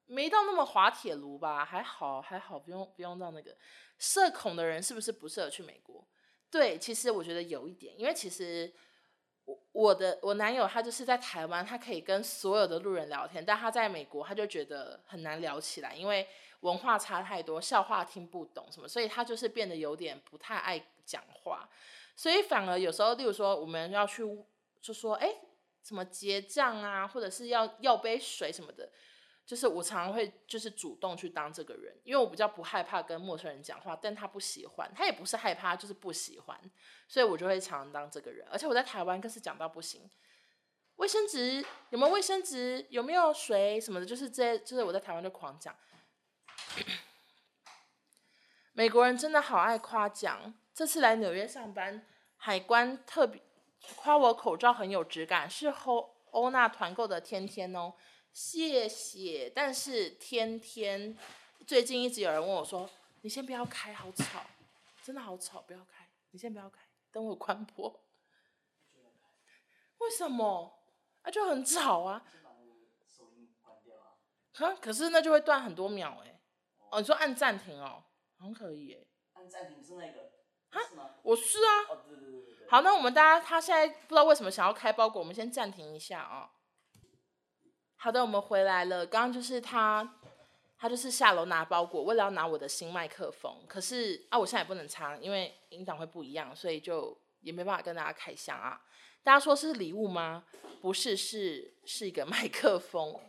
没到那么滑铁卢吧，还好还好，不用不用到那个。社恐的人是不是不适合去美国？对，其实我觉得有一点，因为其实我我的我男友他就是在台湾，他可以跟所有的路人聊天，但他在美国他就觉得很难聊起来，因为文化差太多，笑话听不懂什么，所以他就是变得有点不太爱讲话，所以反而有时候，例如说我们要去就说哎，什么结账啊，或者是要要杯水什么的。就是我常常会就是主动去当这个人，因为我比较不害怕跟陌生人讲话，但他不喜欢，他也不是害怕，就是不喜欢，所以我就会常常当这个人。而且我在台湾更是讲到不行，卫生纸有没有卫生纸，有没有水什么的，就是这就是我在台湾就狂讲。美国人真的好爱夸奖，这次来纽约上班，海关特别夸我口罩很有质感，是欧欧娜团购的天天哦。谢谢，但是天天最近一直有人问我说：“你先不要开，好吵，真的好吵，不要开，你先不要开，等我关播。”为什么？啊，就很吵啊。可可是那就会断很多秒哎。哦，你说按暂停哦，好像可以哎。按暂停是那个？哈？我是啊。好，那我们大家他现在不知道为什么想要开包裹，我们先暂停一下啊。好的，我们回来了。刚刚就是他，他就是下楼拿包裹，为了要拿我的新麦克风。可是啊，我现在也不能插，因为音档会不一样，所以就也没办法跟大家开箱啊。大家说是礼物吗？不是，是是一个麦克风。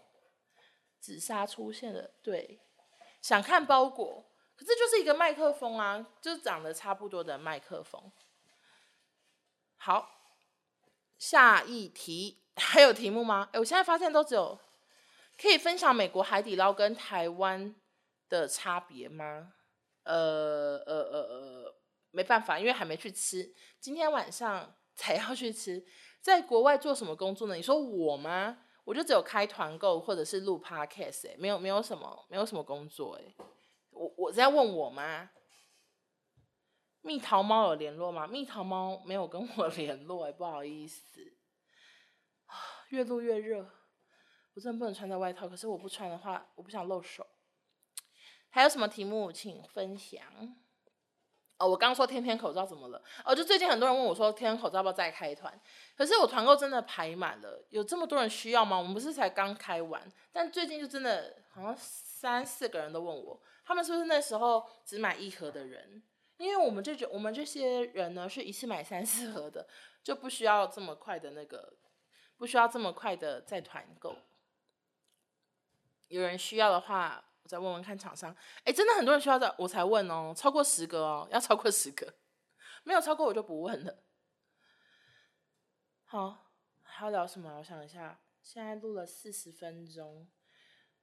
紫砂出现了，对，想看包裹，可是就是一个麦克风啊，就长得差不多的麦克风。好，下一题。还有题目吗？哎，我现在发现都只有可以分享美国海底捞跟台湾的差别吗？呃呃呃呃，没办法，因为还没去吃，今天晚上才要去吃。在国外做什么工作呢？你说我吗？我就只有开团购或者是录 podcast，哎，没有没有什么没有什么工作，哎，我我在问我吗？蜜桃猫有联络吗？蜜桃猫没有跟我 联络，哎，不好意思。越录越热，我真的不能穿在外套。可是我不穿的话，我不想露手。还有什么题目，请分享。哦，我刚刚说天天口罩怎么了？哦，就最近很多人问我说，天天口罩要不要再开团？可是我团购真的排满了，有这么多人需要吗？我们不是才刚开完，但最近就真的好像三四个人都问我，他们是不是那时候只买一盒的人？因为我们这种我们这些人呢，是一次买三四盒的，就不需要这么快的那个。不需要这么快的再团购，有人需要的话，我再问问看厂商。哎，真的很多人需要的，我才问哦，超过十个哦，要超过十个，没有超过我就不问了。好，还要聊什么？我想一下，现在录了四十分钟，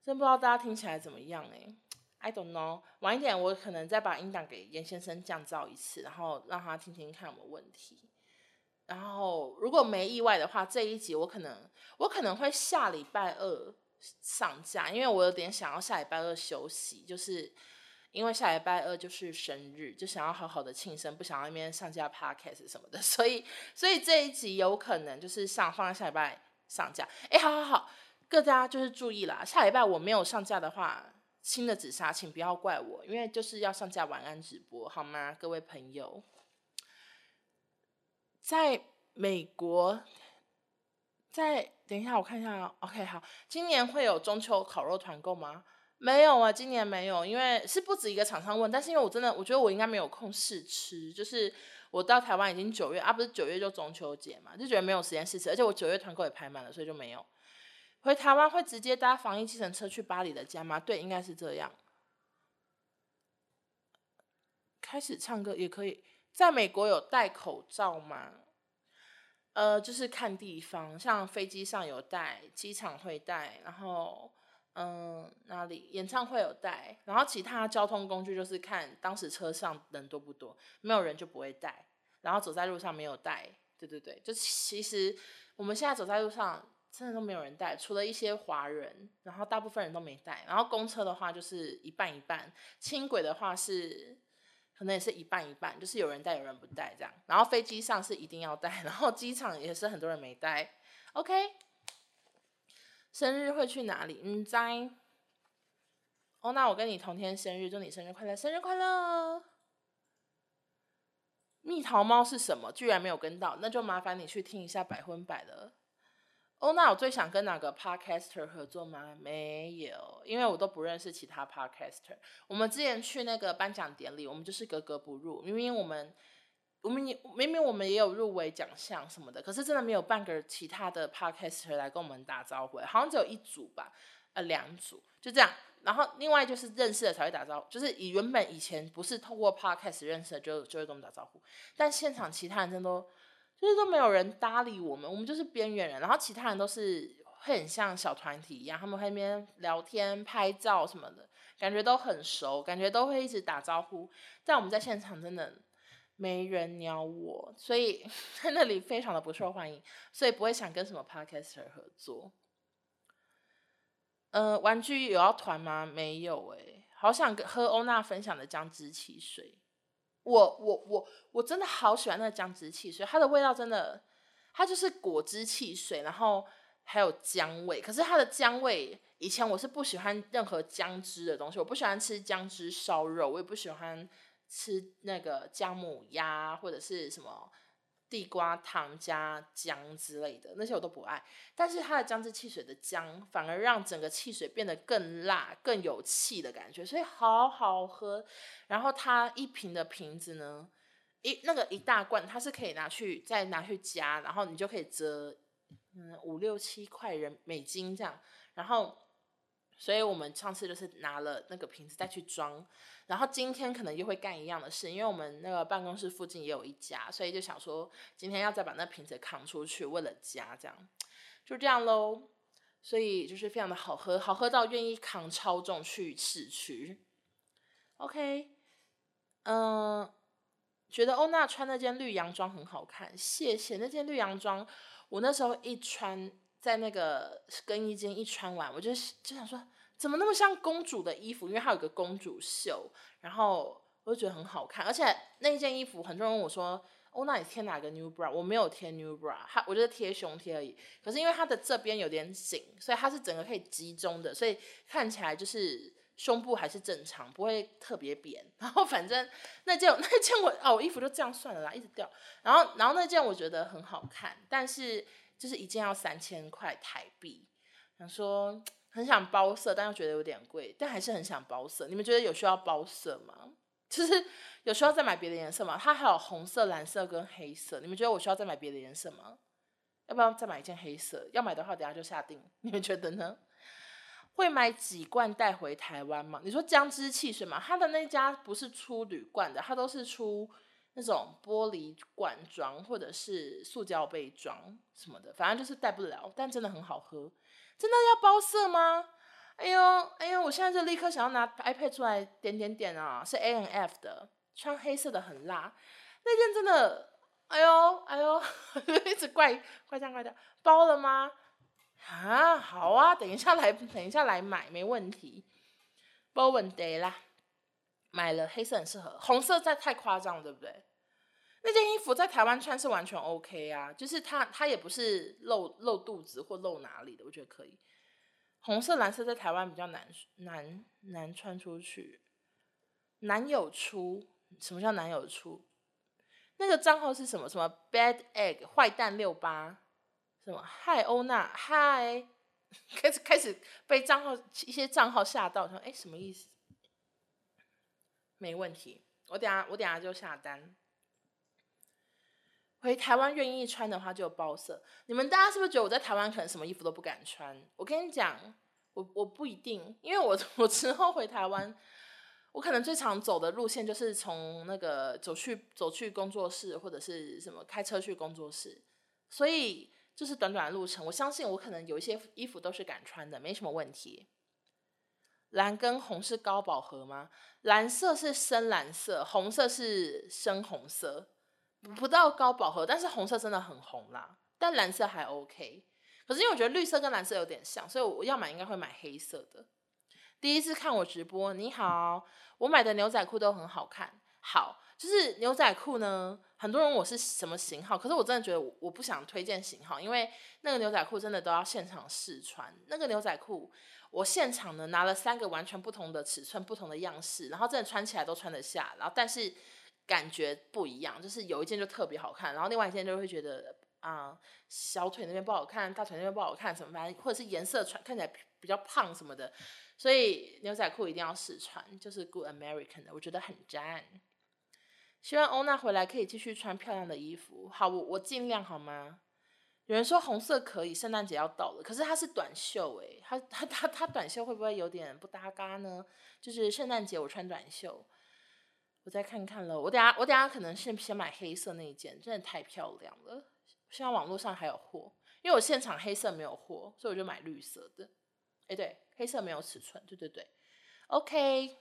真不知道大家听起来怎么样哎。I don't know，晚一点我可能再把音档给严先生降噪一次，然后让他听听看有没有问题。然后如果没意外的话，这一集我可能我可能会下礼拜二上架，因为我有点想要下礼拜二休息，就是因为下礼拜二就是生日，就想要好好的庆生，不想要那边上架 podcast 什么的，所以所以这一集有可能就是上放在下礼拜上架。哎，好好好，各家就是注意啦，下礼拜我没有上架的话。新的紫砂，请不要怪我，因为就是要上架晚安直播，好吗？各位朋友，在美国，在等一下，我看一下，OK，好，今年会有中秋烤肉团购吗？没有啊，今年没有，因为是不止一个厂商问，但是因为我真的，我觉得我应该没有空试吃，就是我到台湾已经九月啊，不是九月就中秋节嘛，就觉得没有时间试吃，而且我九月团购也排满了，所以就没有。回台湾会直接搭防疫计程车去巴黎的家吗？对，应该是这样。开始唱歌也可以。在美国有戴口罩吗？呃，就是看地方，像飞机上有戴，机场会戴，然后嗯、哪里演唱会有戴，然后其他交通工具就是看当时车上人多不多，没有人就不会戴，然后走在路上没有戴。对对对，就其实我们现在走在路上。真的都没有人戴，除了一些华人，然后大部分人都没戴。然后公车的话就是一半一半，轻轨的话是可能也是一半一半，就是有人带有人不带这样。然后飞机上是一定要带，然后机场也是很多人没带。OK，生日会去哪里？嗯，在。哦，那我跟你同天生日，祝你生日快乐，生日快乐。蜜桃猫是什么？居然没有跟到，那就麻烦你去听一下百分百了。哦，那我最想跟哪个 podcaster 合作吗？没有，因为我都不认识其他 podcaster。我们之前去那个颁奖典礼，我们就是格格不入。明明我们，我们明明我们也有入围奖项什么的，可是真的没有半个其他的 podcaster 来跟我们打招呼，好像只有一组吧，呃，两组就这样。然后另外就是认识的才会打招呼，就是以原本以前不是透过 podcast 认识的就就会跟我们打招呼，但现场其他人真的都。就是都没有人搭理我们，我们就是边缘人，然后其他人都是会很像小团体一样，他们会那边聊天、拍照什么的，感觉都很熟，感觉都会一直打招呼。但我们在现场真的没人鸟我，所以 在那里非常的不受欢迎，所以不会想跟什么 podcaster 合作。呃，玩具有要团吗？没有哎、好想喝欧娜分享的姜汁汽水。我我我我真的好喜欢那个姜汁汽水，它的味道真的，它就是果汁汽水，然后还有姜味。可是它的姜味，以前我是不喜欢任何姜汁的东西，我不喜欢吃姜汁烧肉，我也不喜欢吃那个姜母鸭或者是什么。地瓜汤加姜之类的那些我都不爱，但是它的姜汁汽水的姜反而让整个汽水变得更辣、更有气的感觉，所以好好喝。然后它一瓶的瓶子呢，一那个一大罐，它是可以拿去再拿去加，然后你就可以折嗯五六七块人美金这样，然后。所以我们上次就是拿了那个瓶子再去装，然后今天可能又会干一样的事，因为我们那个办公室附近也有一家，所以就想说今天要再把那瓶子扛出去，为了家这样，就这样喽。所以就是非常的好喝，好喝到愿意扛超重去市区。OK，嗯，觉得欧娜穿那件绿洋装很好看，谢谢那件绿洋装，我那时候一穿。在那个更衣间一穿完，我就就想说，怎么那么像公主的衣服？因为它有个公主袖，然后我就觉得很好看。而且那一件衣服，很多人问我说：“哦，那你贴哪个 new bra？” 我没有贴 new bra，它我就是贴胸贴而已。可是因为它的这边有点紧，所以它是整个可以集中的，所以看起来就是胸部还是正常，不会特别扁。然后反正那件那件我哦，我衣服就这样算了啦，一直掉。然后然后那件我觉得很好看，但是。就是一件要三千块台币，想说很想包色，但又觉得有点贵，但还是很想包色。你们觉得有需要包色吗？就是有需要再买别的颜色吗？它还有红色、蓝色跟黑色。你们觉得我需要再买别的颜色吗？要不要再买一件黑色？要买的话，等下就下定。你们觉得呢？会买几罐带回台湾吗？你说姜汁汽水吗？他的那家不是出铝罐的，他都是出。那种玻璃罐装或者是塑胶杯装什么的，反正就是带不了，但真的很好喝。真的要包色吗？哎呦哎呦，我现在就立刻想要拿 iPad 出来点点点啊，是 A N F 的，穿黑色的很辣，那件真的，哎呦哎呦，一直怪怪这样怪这样，包了吗？啊，好啊，等一下来，等一下来买，没问题，包问题啦，买了黑色很适合，红色在太夸张了，对不对？那件衣服在台湾穿是完全 OK 啊，就是它它也不是露露肚子或露哪里的，我觉得可以。红色、蓝色在台湾比较难难难穿出去，男友出。什么叫男友出？那个账号是什么？什么 bad egg 坏蛋六八？什么嗨欧娜嗨？开始开始被账号一些账号吓到，说哎什么意思？没问题，我等下我等下就下单。回台湾愿意穿的话就包色。你们大家是不是觉得我在台湾可能什么衣服都不敢穿？我跟你讲，我我不一定，因为我 我之后回台湾，我可能最常走的路线就是从那个走去走去工作室或者是什么开车去工作室，所以就是短短的路程。我相信我可能有一些衣服都是敢穿的，没什么问题。蓝跟红是高饱和吗？蓝色是深蓝色，红色是深红色。不到高饱和，但是红色真的很红啦。但蓝色还 OK，可是因为我觉得绿色跟蓝色有点像，所以我要买应该会买黑色的。第一次看我直播，你好，我买的牛仔裤都很好看。好，就是牛仔裤呢，很多人我是什么型号，可是我真的觉得我不想推荐型号，因为那个牛仔裤真的都要现场试穿。那个牛仔裤，我现场呢拿了三个完全不同的尺寸、不同的样式，然后真的穿起来都穿得下，然后但是。感觉不一样，就是有一件就特别好看，然后另外一件就会觉得啊、小腿那边不好看，大腿那边不好看，什么反正或者是颜色穿看起来比较胖什么的，所以牛仔裤一定要试穿，就是 Good American 的，我觉得很赞。希望欧娜回来可以继续穿漂亮的衣服，好，我我尽量好吗？有人说红色可以，圣诞节要到了，可是它是短袖诶，它它它它短袖会不会有点不搭嘎呢？就是圣诞节我穿短袖。我再看看了，我等下我等下可能先先买黑色那一件，真的太漂亮了。希望网络上还有货，因为我现场黑色没有货，所以我就买绿色的。哎，对，黑色没有尺寸，对对对。OK，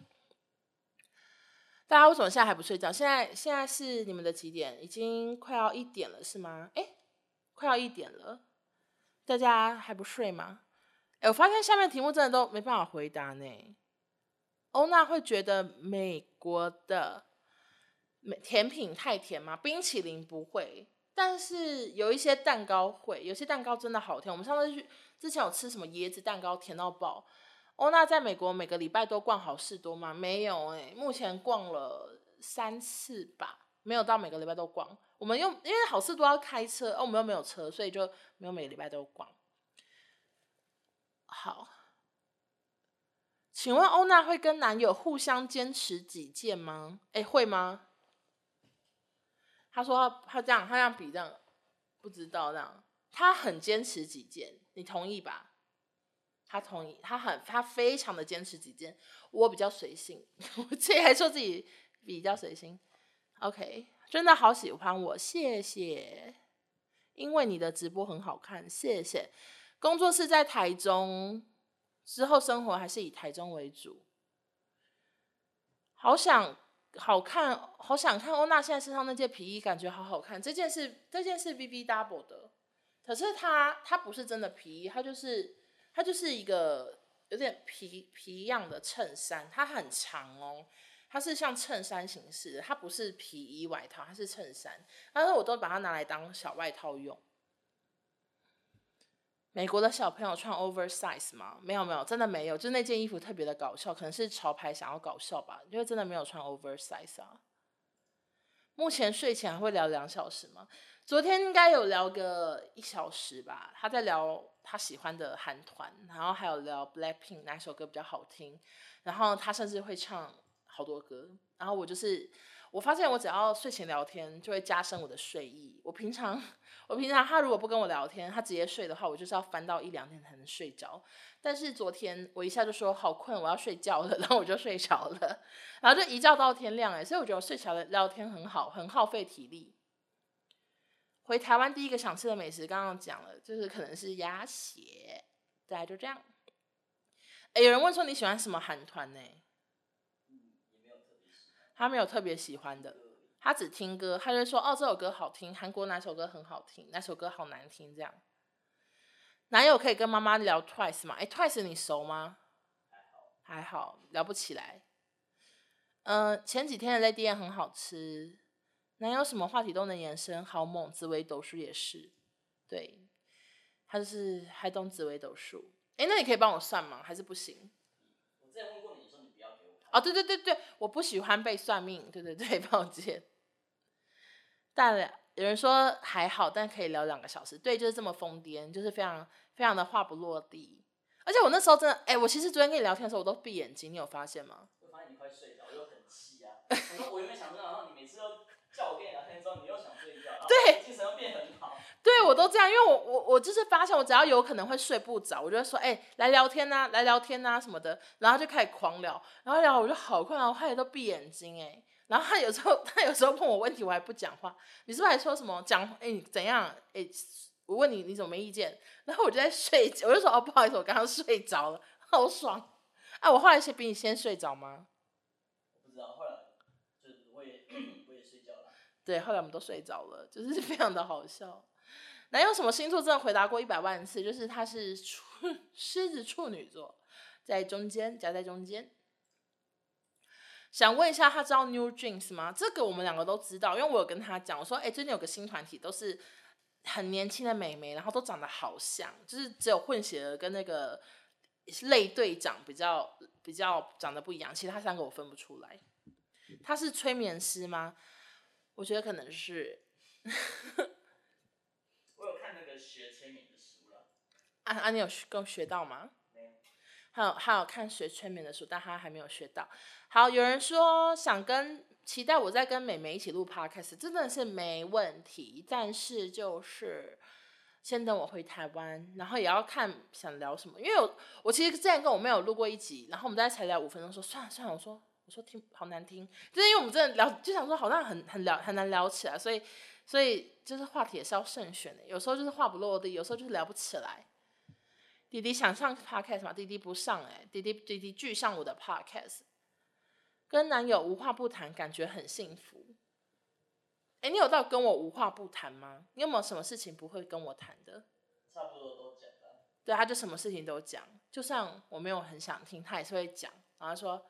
大家为什么现在还不睡觉？现在现在是你们的几点？已经快要一点了，是吗？哎，快要一点了，大家还不睡吗？哎，我发现下面题目真的都没办法回答呢。欧娜会觉得美国的美甜品太甜吗？冰淇淋不会，但是有一些蛋糕会，有些蛋糕真的好甜。我们上次去之前有吃什么椰子蛋糕，甜到爆。欧娜在美国每个礼拜都逛好事多吗？没有哎、欸，目前逛了三次吧，没有到每个礼拜都逛。我们又因为好事多要开车，哦，我们又没有车，所以就没有每个礼拜都逛。好。请问欧娜会跟男友互相坚持己见吗？哎，会吗？他说他，他这样，他这样比这样，不知道这样。他很坚持己见，你同意吧？他同意，他很他非常的坚持己见。我比较随性，我自己还说自己比较随性。OK，真的好喜欢我，谢谢。因为你的直播很好看，谢谢。工作室在台中。之后生活还是以台中为主。好想好看，好想看欧娜现在身上那件皮衣，感觉好好看。这件是这件是 BB Double 的，可是它它不是真的皮衣，它就是它就是一个有点皮皮样的衬衫，它很长哦，它是像衬衫形式的，它不是皮衣外套，它是衬衫。但是我都把它拿来当小外套用。美国的小朋友穿 oversize 吗？没有没有，真的没有。就那件衣服特别的搞笑，可能是潮牌想要搞笑吧。因为真的没有穿 oversize 啊。目前睡前还会聊两小时吗？昨天应该有聊个一小时吧。他在聊他喜欢的韩团，然后还有聊 Blackpink 哪首歌比较好听，然后他甚至会唱好多歌。然后我就是。我发现我只要睡前聊天，就会加深我的睡意。我平常，我平常他如果不跟我聊天，他直接睡的话，我就是要翻到一两点才能睡着。但是昨天我一下就说好困，我要睡觉了，然后我就睡着了，然后就一觉到天亮哎，所以我觉得我睡起来聊天很好，很耗费体力。回台湾第一个想吃的美食，刚刚讲了，就是可能是鸭血，大概就这样。哎，有人问说你喜欢什么韩团呢？他没有特别喜欢的，他只听歌，他就说哦，这首歌好听，韩国哪首歌很好听，哪首歌好难听这样。男友可以跟妈妈聊 Twice 吗？哎，Twice 你熟吗？还好，还好，聊不起来。嗯、前几天的 Lady M 很好吃。男友什么话题都能延伸，好猛！紫薇斗数也是，对，他就是还懂紫薇斗数。哎，那你可以帮我算吗？还是不行？我之前问过你说你不要给我。哦，对对对对，我不喜欢被算命。对对对，抱歉。但有人说还好，但可以聊两个小时。对，就是这么疯癫，就是非常非常的话不落地。而且我那时候真的，哎，我其实昨天跟你聊天的时候，我都闭眼睛，你有发现吗？我发现你快睡着，我又很气啊。我说我有没有想到，然后你每次都叫我跟你聊天之后，你又想睡觉，对，精神又变很好。对，我都这样，因为我我我就是发现，我只要有可能会睡不着，我就会说，哎，来聊天呐，来聊天呐什么的，然后就开始狂聊，然后聊我就好困，然后他也都闭眼睛，哎，然后他有时候 他有时候问我问题，我还不讲话，你是不是还说什么讲，哎，怎样，哎。我问你，你怎么没意见？然后我就在睡，我就说哦，不好意思，我刚刚睡着了，好爽。啊，我后来是比你先睡着吗？我不知道，后来就我也我也睡觉了。对，后来我们都睡着了，就是 非常的好笑。男友什么星座真的回答过一百万次，就是他是处 狮子处女座，在中间夹在中间。想问一下，他知道 New Jeans 吗？这个我们两个都知道，因为我有跟他讲，我说哎，最近有个新团体都是。很年轻的美眉，然后都长得好像，就是只有混血儿跟那个类队长比较比较长得不一样，其他三个我分不出来。他是催眠师吗？我觉得可能是。我有看那个学催眠的书了。啊啊，你有学够学到吗？没有。还有还有看学催眠的书，但他还没有学到。好，有人说想跟。期待我在跟美眉一起录 podcast，真的是没问题。但是就是先等我回台湾，然后也要看想聊什么。因为我我其实之前跟我妹有录过一集，然后我们大概才聊五分钟，说算了算了，我说我说听好难听，就是因为我们真的聊就想说好像很很聊很难聊起来，所以所以就是话题也是要慎选的。有时候就是话不落地，有时候就是聊不起来。弟弟想上 podcast 吗？弟弟不上哎、欸，弟弟弟弟拒上我的 podcast。跟男友无话不谈，感觉很幸福。哎，你有到跟我无话不谈吗？你有没有什么事情不会跟我谈的？差不多都讲了。对，他就什么事情都讲，就算我没有很想听，他也是会讲。然后说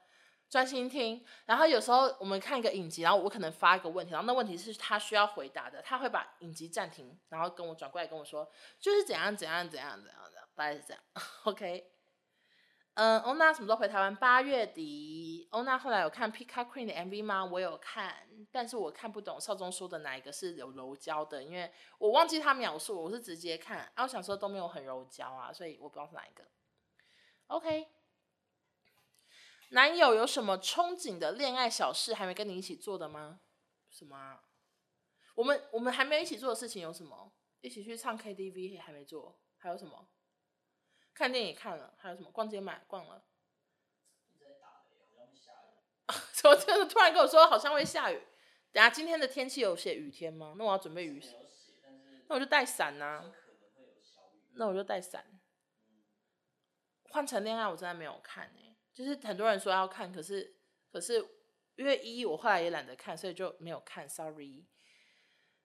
专心听。然后有时候我们看一个影集，然后我可能发一个问题，然后那问题是他需要回答的，他会把影集暂停，然后跟我转过来跟我说，就是怎样怎样怎样怎样的，大概是这样。OK。嗯，欧娜什么时候回台湾？八月底。欧娜后来有看 Pika Queen 的 MV 吗？我有看，但是我看不懂少宗说的哪一个是有柔焦的，因为我忘记他描述，我是直接看。啊，我想说都没有很柔焦啊，所以我不知道是哪一个。OK，男友有什么憧憬的恋爱小事还没跟你一起做的吗？什么啊？我们我们还没有一起做的事情有什么？一起去唱 KTV 还没做，还有什么？看电影看了，还有什么？逛街买逛了。怎么就是突然跟我说好像会下雨？等下今天的天气有写雨天吗？那我要准备雨。那我就带伞呐。那我就带伞。换成恋爱我真的没有看诶、就是很多人说要看，可是可是因为一我后来也懒得看，所以就没有看。Sorry。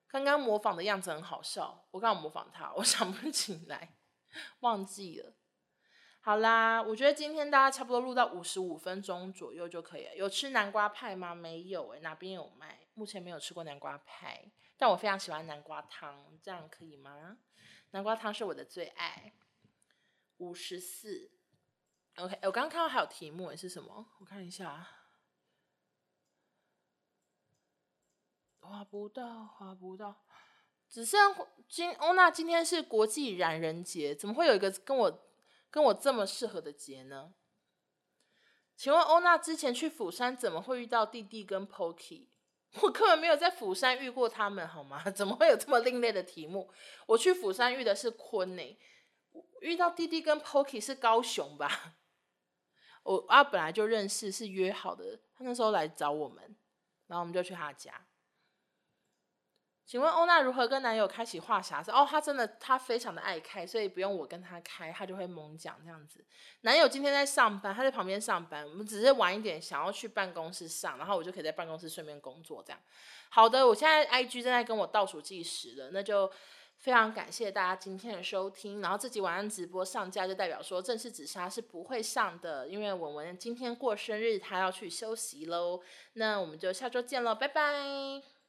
刚刚模仿的样子很好笑，我刚刚模仿他，我 想不起来，忘记了。好啦，我觉得今天大家差不多录到五十五分钟左右就可以了。有吃南瓜派吗？没有诶、哪边有卖？目前没有吃过南瓜派，但我非常喜欢南瓜汤，这样可以吗？南瓜汤是我的最爱。五十四，OK，我刚刚看到还有题目，是什么？我看一下，划不到，划不到，只剩今欧娜今天是国际染人节，怎么会有一个跟我？跟我这么适合的节呢？请问欧娜之前去釜山怎么会遇到弟弟跟 Pokey？我根本没有在釜山遇过他们，好吗？怎么会有这么另类的题目？我去釜山遇的是坤呢，遇到弟弟跟 Pokey 是高雄吧？我啊本来就认识，是约好的，他那时候来找我们，然后我们就去他家。请问欧娜如何跟男友开启话匣子？哦，他真的，他非常的爱开，所以不用我跟他开，他就会猛讲这样子。男友今天在上班，他在旁边上班，我们只是晚一点想要去办公室上，然后我就可以在办公室顺便工作这样。好的，我现在 IG 正在跟我倒数计时了，那就非常感谢大家今天的收听。然后这集晚上直播上架，就代表说正式紫砂是不会上的，因为文文今天过生日，她要去休息喽。那我们就下周见喽，拜拜。